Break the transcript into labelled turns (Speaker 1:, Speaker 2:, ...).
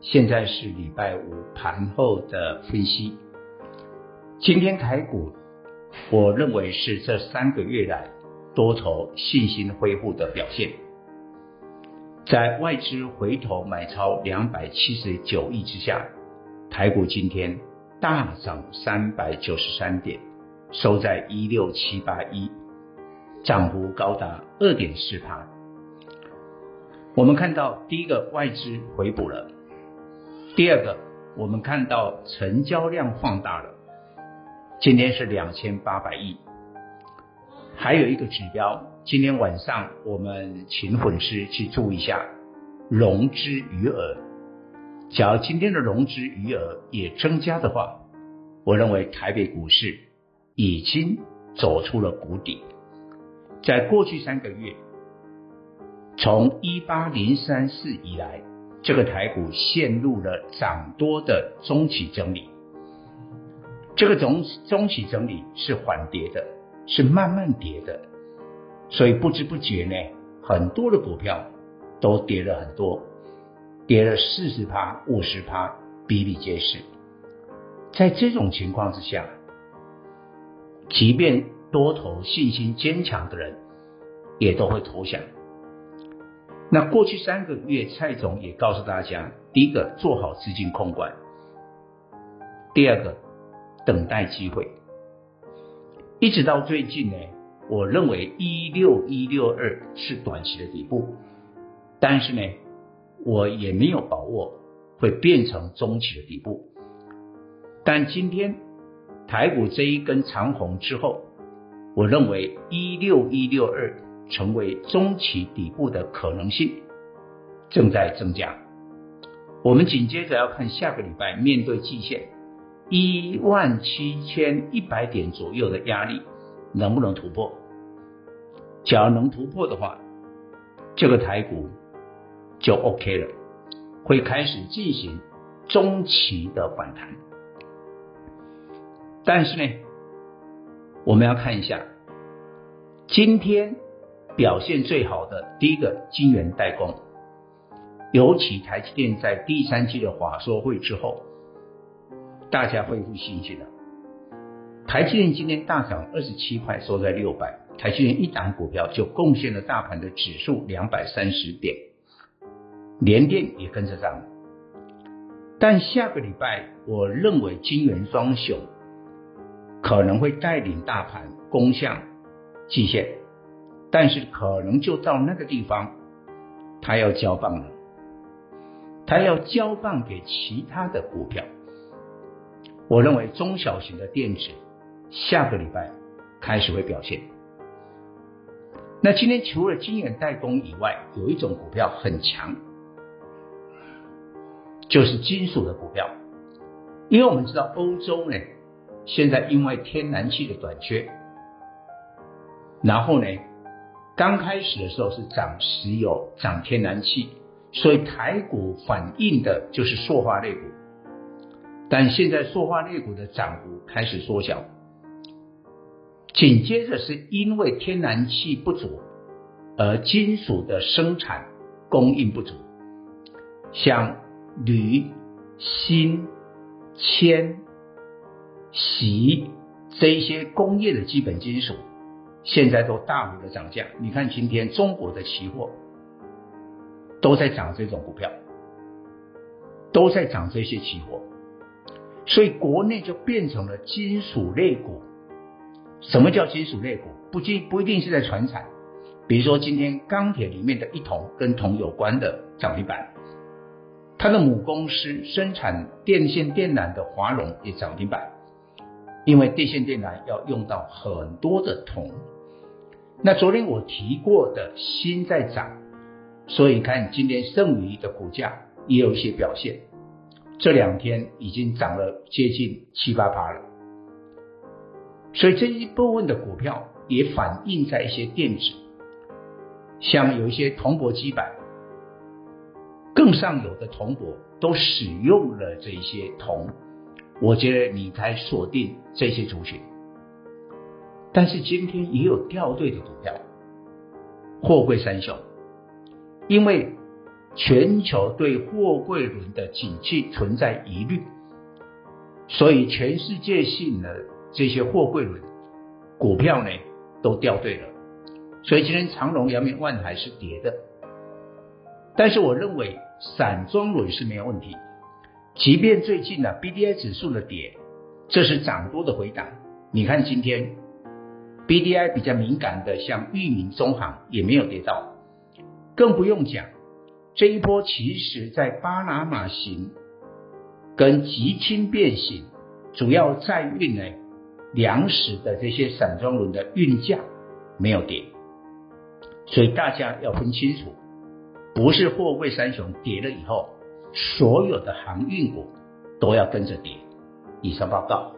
Speaker 1: 现在是礼拜五盘后的分析。今天台股，我认为是这三个月来多头信心恢复的表现。在外资回头买超两百七十九亿之下，台股今天大涨三百九十三点，收在一六七八一，涨幅高达二点四趴。我们看到第一个外资回补了，第二个我们看到成交量放大了，今天是两千八百亿，还有一个指标。今天晚上我们请粉丝去注意一下融资余额。假如今天的融资余额也增加的话，我认为台北股市已经走出了谷底。在过去三个月，从一八零三四以来，这个台股陷入了涨多的中期整理。这个中中期整理是缓跌的，是慢慢跌的。所以不知不觉呢，很多的股票都跌了很多，跌了四十趴、五十趴，比比皆是。在这种情况之下，即便多头信心坚强的人，也都会投降。那过去三个月，蔡总也告诉大家：第一个，做好资金控管；第二个，等待机会。一直到最近呢。我认为一六一六二是短期的底部，但是呢，我也没有把握会变成中期的底部。但今天台股这一根长红之后，我认为一六一六二成为中期底部的可能性正在增加。我们紧接着要看下个礼拜面对季线一万七千一百点左右的压力。能不能突破？假如能突破的话，这个台股就 OK 了，会开始进行中期的反弹。但是呢，我们要看一下今天表现最好的第一个晶圆代工，尤其台积电在第三季的华硕会之后，大家恢复信心了。台积电今天大涨二十七块，收在六百。台积电一档股票就贡献了大盘的指数两百三十点，联电也跟着涨。但下个礼拜，我认为晶圆双雄可能会带领大盘攻向季线，但是可能就到那个地方，他要交棒了，他要交棒给其他的股票。我认为中小型的电子。下个礼拜开始会表现。那今天除了晶圆代工以外，有一种股票很强，就是金属的股票。因为我们知道欧洲呢，现在因为天然气的短缺，然后呢，刚开始的时候是涨石油、涨天然气，所以台股反映的就是塑化类股。但现在塑化类股的涨幅开始缩小。紧接着是因为天然气不足，而金属的生产供应不足，像铝、锌、铅、锡这一些工业的基本金属，现在都大幅的涨价。你看今天中国的期货都在涨这种股票，都在涨这些期货，所以国内就变成了金属类股。什么叫金属类股？不仅不一定是在传产，比如说今天钢铁里面的一铜跟铜有关的涨停板，它的母公司生产电线电缆的华荣也涨停板，因为电线电缆要用到很多的铜。那昨天我提过的锌在涨，所以看今天剩余的股价也有一些表现。这两天已经涨了接近七八趴了。所以这一部分的股票也反映在一些电子，像有一些铜箔基板，更上游的铜箔都使用了这些铜，我觉得你才锁定这些族群。但是今天也有掉队的股票，货柜三雄，因为全球对货柜轮的景气存在疑虑，所以全世界性的这些货柜轮股票呢都掉队了，所以今天长荣、阳明、万海是跌的。但是我认为散装轮是没有问题，即便最近呢 BDI 指数的跌，这是涨多的回档。你看今天。B D I 比较敏感的，像裕民、中航也没有跌到，更不用讲，这一波其实在巴拿马型跟极轻便型主要载运呢粮食的这些散装轮的运价没有跌，所以大家要分清楚，不是货柜三雄跌了以后，所有的航运股都要跟着跌。以上报告。